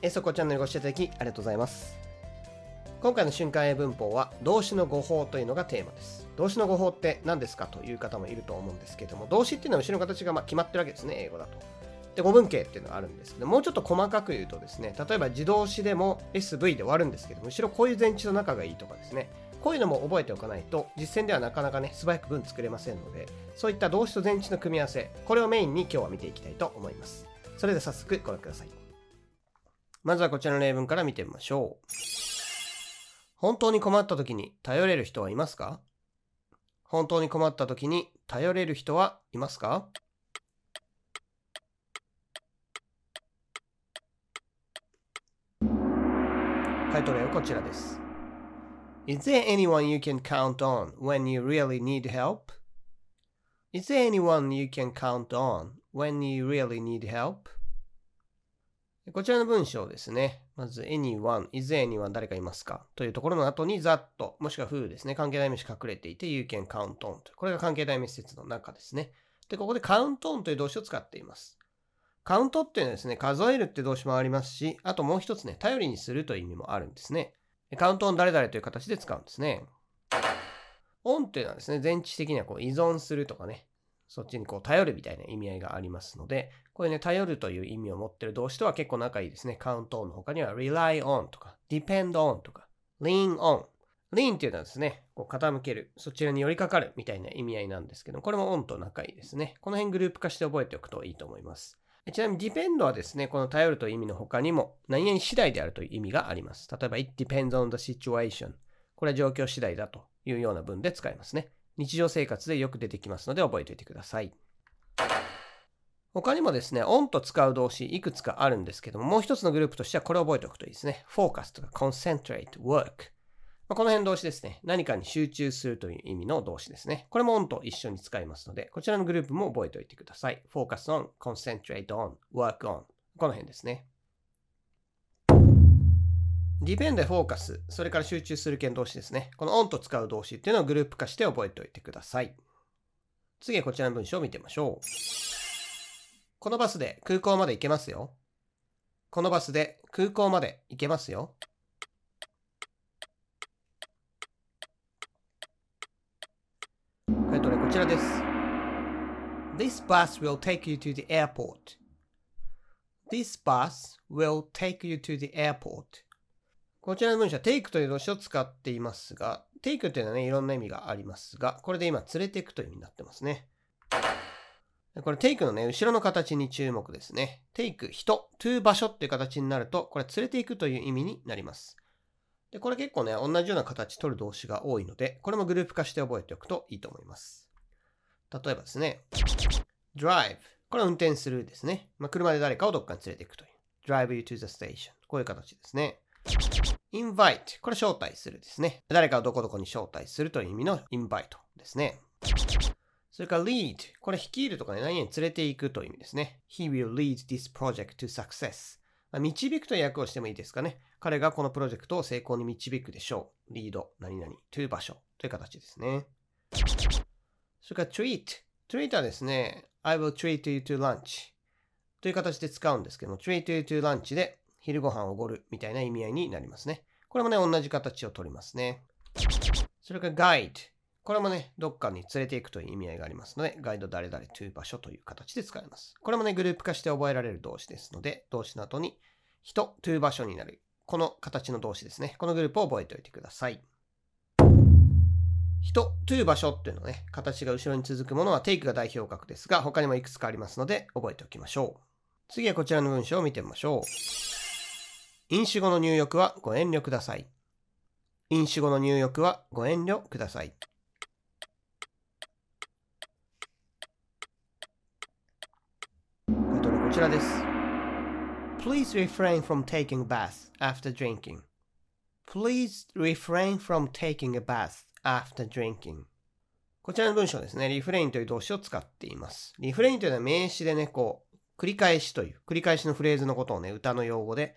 えそこチャンネルご視聴いただきありがとうございます。今回の瞬間英文法は動詞の語法というのがテーマです。動詞の語法って何ですかという方もいると思うんですけども、動詞っていうのは後ろの形がま決まってるわけですね、英語だと。で、語文形っていうのがあるんですけど、もうちょっと細かく言うとですね、例えば自動詞でも SV で終わるんですけども、後ろこういう前置の中がいいとかですね、こういうのも覚えておかないと、実践ではなかなかね、素早く文作れませんので、そういった動詞と前置の組み合わせ、これをメインに今日は見ていきたいと思います。それでは早速ご覧ください。まずはこちらの例文から見てみましょう。本当に困った時に頼れる人はいますか本当に困った時に頼れる人はいますか回答例はこちらです。Is there anyone you can count on when you really need help? Is there anyone you can count on when you really need help? こちらの文章ですね。まず anyone, is anyone 誰かいますか？というところの後に that もしくは who ですね。関係代名詞隠れていて you can count on。これが関係代名詞説の中ですね。で、ここで count on という動詞を使っています。カウントっていうのはですね、数えるって動詞もありますし、あともう一つね、頼りにするという意味もあるんですね。カウントオン誰々という形で使うんですね。オンっていうのはですね、前置的にはこう依存するとかね、そっちにこう頼るみたいな意味合いがありますので、これね、頼るという意味を持ってる動詞とは結構仲いいですね。カウントオンの他には rely on とか depend on とか lean on。lean っていうのはですね、こう傾ける、そちらに寄りかかるみたいな意味合いなんですけど、これも on と仲いいですね。この辺グループ化して覚えておくといいと思います。ちなみに depend はですね、この頼るという意味の他にも何々次第であるという意味があります。例えば it depends on the situation。これは状況次第だというような文で使いますね。日常生活でよく出てきますので覚えておいてください。他にもですね、on と使う動詞いくつかあるんですけども、もう一つのグループとしてはこれを覚えておくといいですね。focus とか concentrate, work。まあ、この辺動詞ですね。何かに集中するという意味の動詞ですね。これも on と一緒に使いますので、こちらのグループも覚えておいてください。focus on, concentrate on, work on。この辺ですね。Depend で focus、それから集中する系動詞ですね。この on と使う動詞っていうのをグループ化して覚えておいてください。次はこちらの文章を見てみましょう。このバスで空港まで行けますよ。このバスで空港まで行けますよ。回答例こちらです。This bus will take you to the airport. This bus will take you to the airport. こちらの文章は take という動詞を使っていますが、take というのはね、いろんな意味がありますが、これで今連れていくという意味になってますね。これ take のね、後ろの形に注目ですね。take 人、to 場所っていう形になると、これ連れていくという意味になります。で、これ結構ね、同じような形取る動詞が多いので、これもグループ化して覚えておくといいと思います。例えばですね、drive。これは運転するですね。まあ、車で誰かをどっかに連れていくという。drive you to the station。こういう形ですね。invite。これ招待するですね。誰かをどこどこに招待するという意味の invite ですね。それから lead。これ率いるとかね、何々連れていくという意味ですね。He will lead this project to success。導くという訳をしてもいいですかね。彼がこのプロジェクトを成功に導くでしょう。リード、何々、to 場所という形ですね。それから treat。treat はですね、I will treat you to lunch という形で使うんですけども、treat you to lunch で昼ご飯をおごるみたいな意味合いになりますね。これもね、同じ形をとりますね。それから guide。これもね、どっかに連れていくという意味合いがありますので、ガイド誰々 to 場所という形で使います。これもね、グループ化して覚えられる動詞ですので、動詞の後に人 to 場所になる。この形の動詞ですね。このグループを覚えておいてください。人 to 場所っていうのね、形が後ろに続くものは take が代表格ですが、他にもいくつかありますので、覚えておきましょう。次はこちらの文章を見てみましょう。飲酒後の入浴はご遠慮ください。飲酒後の入浴はご遠慮ください。こちらです。Please refrain from taking a bath after drinking. Please refrain from taking a bath after drinking. こちらの文章ですね。リフレインという動詞を使っています。リフレインというのは名詞でね、こう、繰り返しという、繰り返しのフレーズのことをね、歌の用語で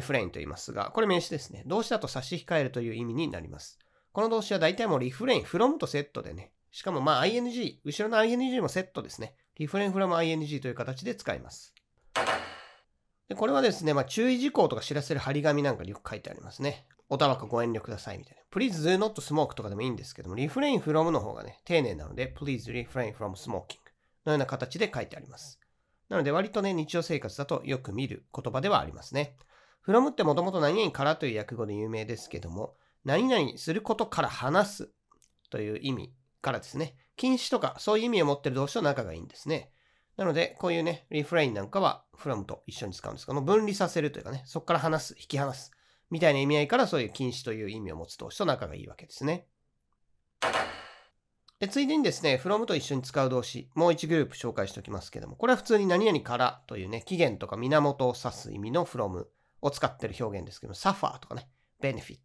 フレインと言いますが、これ名詞ですね。動詞だと差し控えるという意味になります。この動詞は大体もうリフレイン、from とセットでね、しかもまあ ing、後ろの ing もセットですね。リフレイン from ing という形で使います。でこれはですね、まあ、注意事項とか知らせる張り紙なんかによく書いてありますね。おタバコご遠慮くださいみたいな。Please do not smoke とかでもいいんですけども、refrain from の方がね、丁寧なので、Please refrain from smoking のような形で書いてあります。なので割とね、日常生活だとよく見る言葉ではありますね。From ってもともと何々からという訳語で有名ですけども、何々することから話すという意味からですね、禁止とかそういう意味を持ってる動詞と仲がいいんですね。なので、こういうね、リフレインなんかは from と一緒に使うんですが、分離させるというかね、そこから離す、引き離す、みたいな意味合いからそういう禁止という意味を持つ動詞と仲がいいわけですね。でついでにですね、from と一緒に使う動詞、もう1グループ紹介しておきますけども、これは普通に何々からというね、起源とか源を指す意味の from を使ってる表現ですけども、suffer とかね、benefit。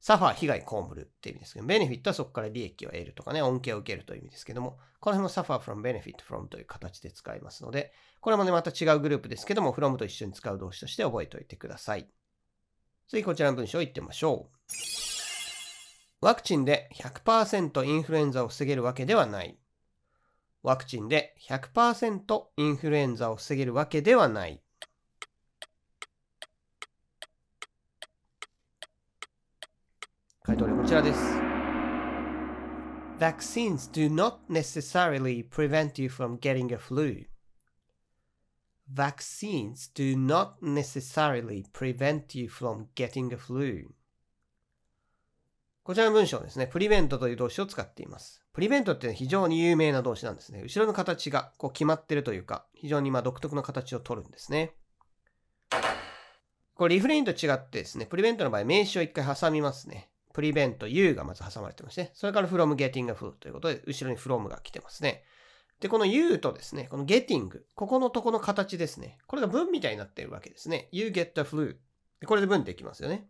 サファー被害被るって意味ですけど、ベネフィットはそこから利益を得るとかね、恩恵を受けるという意味ですけども、この辺もサファー from benefit from という形で使いますので、これもね、また違うグループですけども、from と一緒に使う動詞として覚えておいてください。次、こちらの文章を言ってみましょう。ワクチンで100%インフルエンザを防げるわけではない。ワクチンで100%インフルエンザを防げるわけではない。回答例こちらです。Vaccines do not necessarily prevent you from getting a flu. Vaccines do not necessarily prevent you from getting a flu. こちらの文章ですね、プリベントという動詞を使っています。プリベントって非常に有名な動詞なんですね。後ろの形がこう決まってるというか、非常にま独特の形をとるんですね。これリフレインと違ってですね、プリベントの場合名詞を一回挟みますね。プリベント U がまず挟まれてまして、それから from getting a food ということで、後ろに from が来てますね。で、この U とですね、この getting、ここのとこの形ですね。これが文みたいになっているわけですね。You get the flu。これで文できますよね。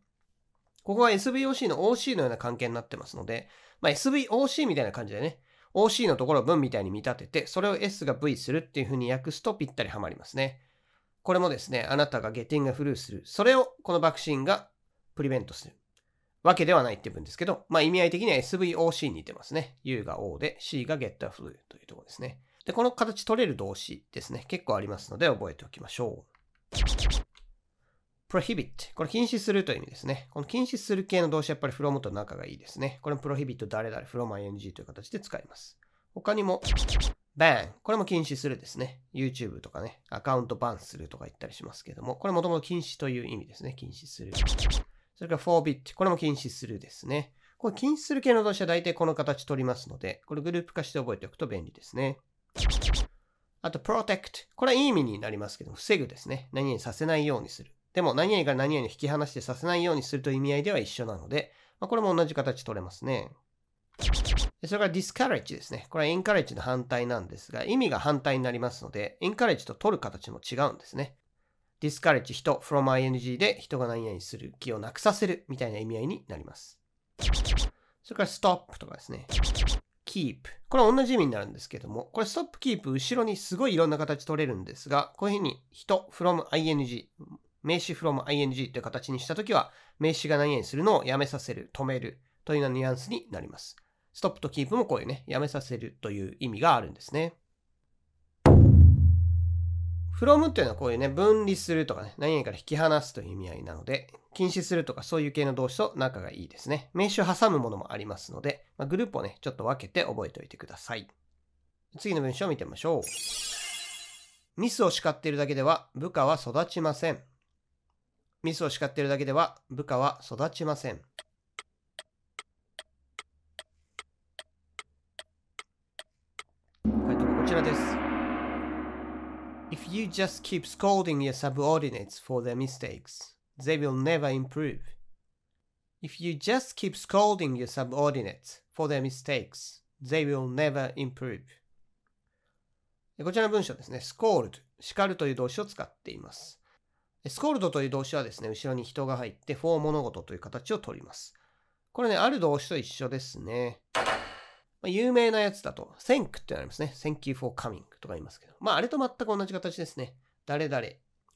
ここは SVOC の OC のような関係になってますので、まあ、SVOC みたいな感じでね、OC のところを文みたいに見立てて、それを S が V するっていう風に訳すとぴったりはまりますね。これもですね、あなたが getting a flu する。それをこのバクシンがプリベントする。わけではないって文ですけど、まあ意味合い的には SVOC に似てますね。U が O で C が get a flu というところですね。で、この形取れる動詞ですね。結構ありますので覚えておきましょう。prohibit。これ禁止するという意味ですね。この禁止する系の動詞はやっぱり from と仲がいいですね。これも prohibit 誰々 from ing という形で使います。他にも ban。これも禁止するですね。YouTube とかね、アカウントバンするとか言ったりしますけども、これもともと禁止という意味ですね。禁止する。それから forbid。これも禁止するですね。これ禁止する系の動詞は大体この形取りますので、これグループ化して覚えておくと便利ですね。あと protect。これはいい意味になりますけど、防ぐですね。何々させないようにする。でも何々から何々を引き離してさせないようにするという意味合いでは一緒なので、まあ、これも同じ形取れますね。それから discourage ですね。これは encourage の反対なんですが、意味が反対になりますので、encourage と取る形も違うんですね。Discourage 人 from ing で人が何々する気をなくさせるみたいな意味合いになります。それから stop とかですね。keep。これは同じ意味になるんですけども、これ stop keep 後ろにすごいいろんな形取れるんですが、こういうふうに人 from ing、名詞 from ing という形にしたときは、名詞が何々するのをやめさせる、止めるというようなニュアンスになります。stop と keep もこういうね、やめさせるという意味があるんですね。From っていうのはこういうね、分離するとかね、何々から引き離すという意味合いなので、禁止するとかそういう系の動詞と仲がいいですね。名詞を挟むものもありますので、まあ、グループをね、ちょっと分けて覚えておいてください。次の文章を見てみましょう。ミスを叱っているだけでは部下は育ちません。ミスを叱っているだけでは部下は育ちません。回答はこちらです。If you just keep scolding your subordinates for their mistakes, they will never improve. If you just keep scolding your subordinates for their mistakes, they will never improve. こちらの文章ですね。scold、叱るという動詞を使っています。scold という動詞はですね、後ろに人が入って for 物事という形をとります。これね、ある動詞と一緒ですね。まあ、有名なやつだと、thank ってありますね。thank you for coming とか言いますけど。まあ、あれと全く同じ形ですね。誰々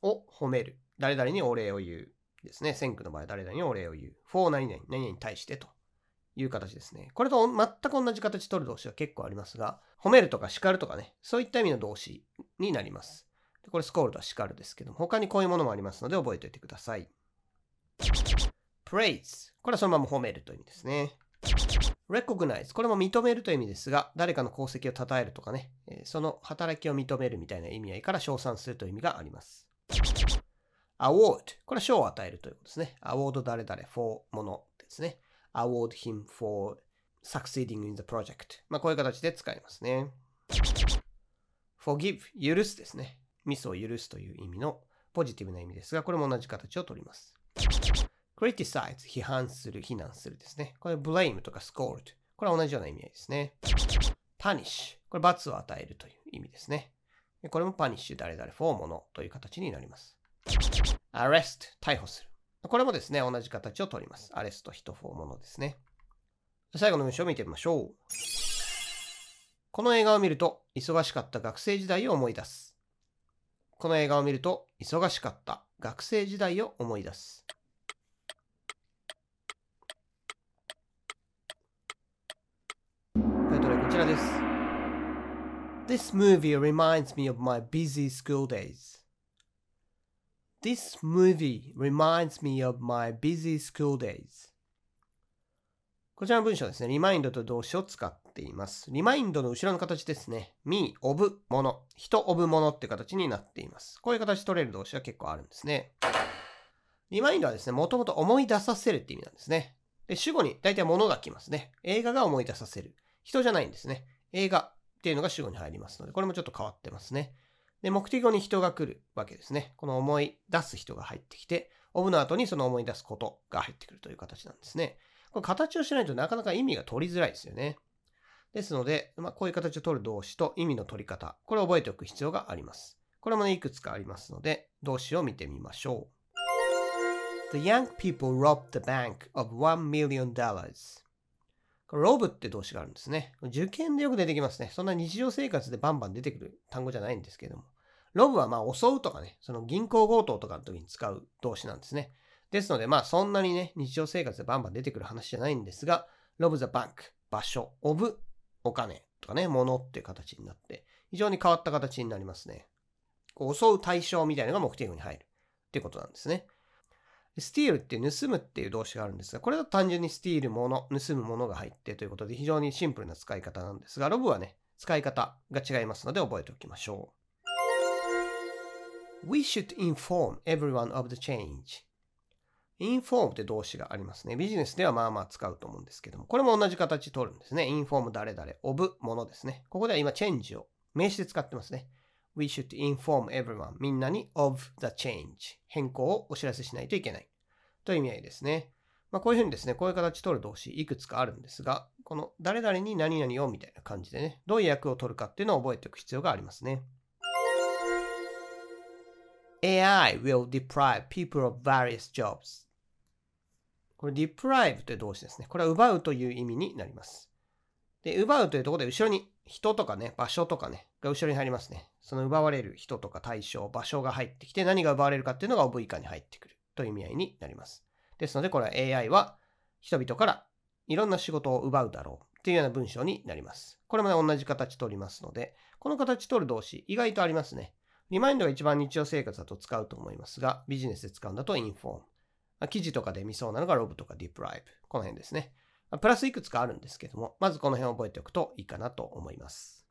を褒める。誰々にお礼を言う。ですね。thank の場合、誰々にお礼を言う。for 何々、何々に対してという形ですね。これと全く同じ形取る動詞は結構ありますが、褒めるとか叱るとかね、そういった意味の動詞になります。これスコールドは叱るですけども、他にこういうものもありますので覚えておいてください。praise。これはそのまま褒めるという意味ですね。recognize。これも認めるという意味ですが、誰かの功績を称えるとかね、その働きを認めるみたいな意味合いから称賛するという意味があります。award。これは賞を与えるということですね。award 誰々 for ものですね。award him for succeeding in the project。まあこういう形で使いますね。forgive。許すですね。ミスを許すという意味のポジティブな意味ですが、これも同じ形をとります。Criticize 批判する、非難するですね。これ blame とか scold。これは同じような意味合いですね。punish これ罰を与えるという意味ですね。これも punish 誰々 for ものという形になります。arrest 逮捕する。これもですね、同じ形をとります。arrest 人 for ものですね。最後の文章を見てみましょう。この映画を見ると忙しかった学生時代を思い出す。この映画を見ると忙しかった学生時代を思い出す。ちらです。This movie reminds me of my busy school days. This movie reminds me of my busy school days. こちらの文章ですね。リマインドと動詞を使っています。リマインドの後ろの形ですね。me, of, もの。人 of ものって形になっています。こういう形取れる動詞は結構あるんですね。リマインドはですね、もともと思い出させるって意味なんですね。で、主語に大体物が来ますね。映画が思い出させる。人じゃないんですね。映画っていうのが主語に入りますので、これもちょっと変わってますね。で、目的語に人が来るわけですね。この思い出す人が入ってきて、オブの後にその思い出すことが入ってくるという形なんですね。これ形をしないとなかなか意味が取りづらいですよね。ですので、まあ、こういう形を取る動詞と意味の取り方、これを覚えておく必要があります。これもね、いくつかありますので、動詞を見てみましょう。The young people robbed the bank of one million dollars. ロブって動詞があるんですね。受験でよく出てきますね。そんな日常生活でバンバン出てくる単語じゃないんですけども。ロブはまあ襲うとかね、その銀行強盗とかの時に使う動詞なんですね。ですのでまあそんなにね、日常生活でバンバン出てくる話じゃないんですが、ロブ the bank 場所、オブお金とかね、物っていう形になって、非常に変わった形になりますね。こう襲う対象みたいなのが目的語に入るっていうことなんですね。スティールって盗むっていう動詞があるんですが、これだと単純にスティールもの、盗むものが入ってということで非常にシンプルな使い方なんですが、ロブはね、使い方が違いますので覚えておきましょう。We should inform everyone of the change. inform って動詞がありますね。ビジネスではまあまあ使うと思うんですけども、これも同じ形取るんですね。inform 誰々、of ものですね。ここでは今 change を名詞で使ってますね。We should inform everyone みんなに of the change 変更をお知らせしないといけないという意味合いですね。まあ、こういうふうにですね、こういう形取る動詞いくつかあるんですが、この誰々に何々をみたいな感じでね、どういう役を取るかっていうのを覚えておく必要がありますね。AI will deprive people of various jobs. これ deprive という動詞ですね。これは奪うという意味になります。で、奪うというところで後ろに人とかね、場所とかね、が後ろに入りますね。その奪われる人とか対象、場所が入ってきて何が奪われるかっていうのがオブ以下に入ってくるという意味合いになります。ですので、これは AI は人々からいろんな仕事を奪うだろうっていうような文章になります。これもね、同じ形取りますので、この形取る動詞、意外とありますね。リマインドが一番日常生活だと使うと思いますが、ビジネスで使うんだとインフォーム。記事とかで見そうなのがロブとかディプライブ。この辺ですね。プラスいくつかあるんですけども、まずこの辺を覚えておくといいかなと思います。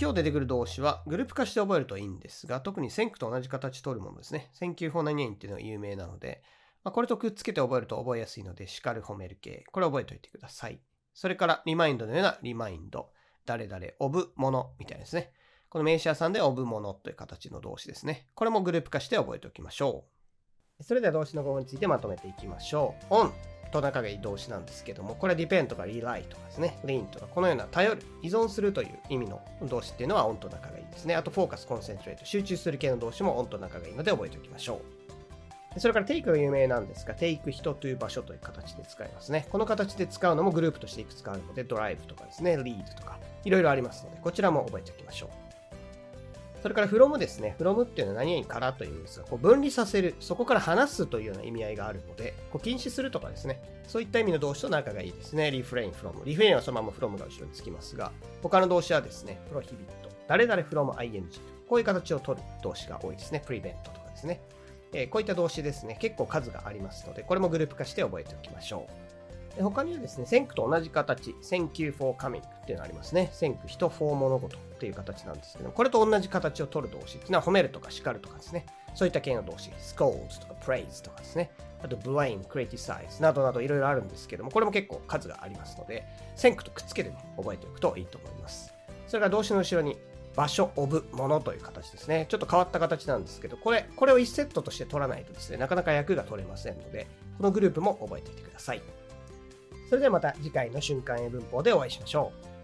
今日出てくる動詞はグループ化して覚えるといいんですが、特に線句と同じ形取るものですね。線球法何々っていうのが有名なので、まあ、これとくっつけて覚えると覚えやすいので、叱る褒める系。これ覚えておいてください。それから、リマインドのようなリマインド。誰々、オブ、ものみたいですね。この名詞屋さんでオブものという形の動詞ですね。これもグループ化して覚えておきましょう。それでは動詞の語語についてまとめていきましょう。on と仲がいい動詞なんですけども、これは depend とか rely とかですね、lean とか、このような頼る、依存するという意味の動詞っていうのは on と仲がいいですね。あと focus、concentrate、集中する系の動詞も on と仲がいいので覚えておきましょう。それから take が有名なんですが、take 人という場所という形で使いますね。この形で使うのもグループとしていくつかあるので、drive とかですね、lead とか、いろいろありますので、こちらも覚えておきましょう。それから from ですね。from っていうのは何々からというんですが、こう分離させる、そこから離すというような意味合いがあるので、こう禁止するとかですね。そういった意味の動詞と仲がいいですね。refrain from。refrain はそのまま from が後ろにつきますが、他の動詞はですね、prohibit、誰々 from ing こういう形を取る動詞が多いですね。prevent とかですね。えー、こういった動詞ですね、結構数がありますので、これもグループ化して覚えておきましょう。他にはですね、Thank と同じ形、Thank you for coming っていうのがありますね。Thank 人 for 物事っていう形なんですけど、これと同じ形を取る動詞っていうのは褒めるとか叱るとかですね。そういった系の動詞、scolds とか praise とかですね。あと blame, criticize などなどいろいろあるんですけども、これも結構数がありますので、Thank とくっつけてね、覚えておくといいと思います。それから動詞の後ろに場所、オブ、ものという形ですね。ちょっと変わった形なんですけど、これ、これを1セットとして取らないとですね、なかなか役が取れませんので、このグループも覚えておいてください。それではまた次回の瞬間英文法でお会いしましょう。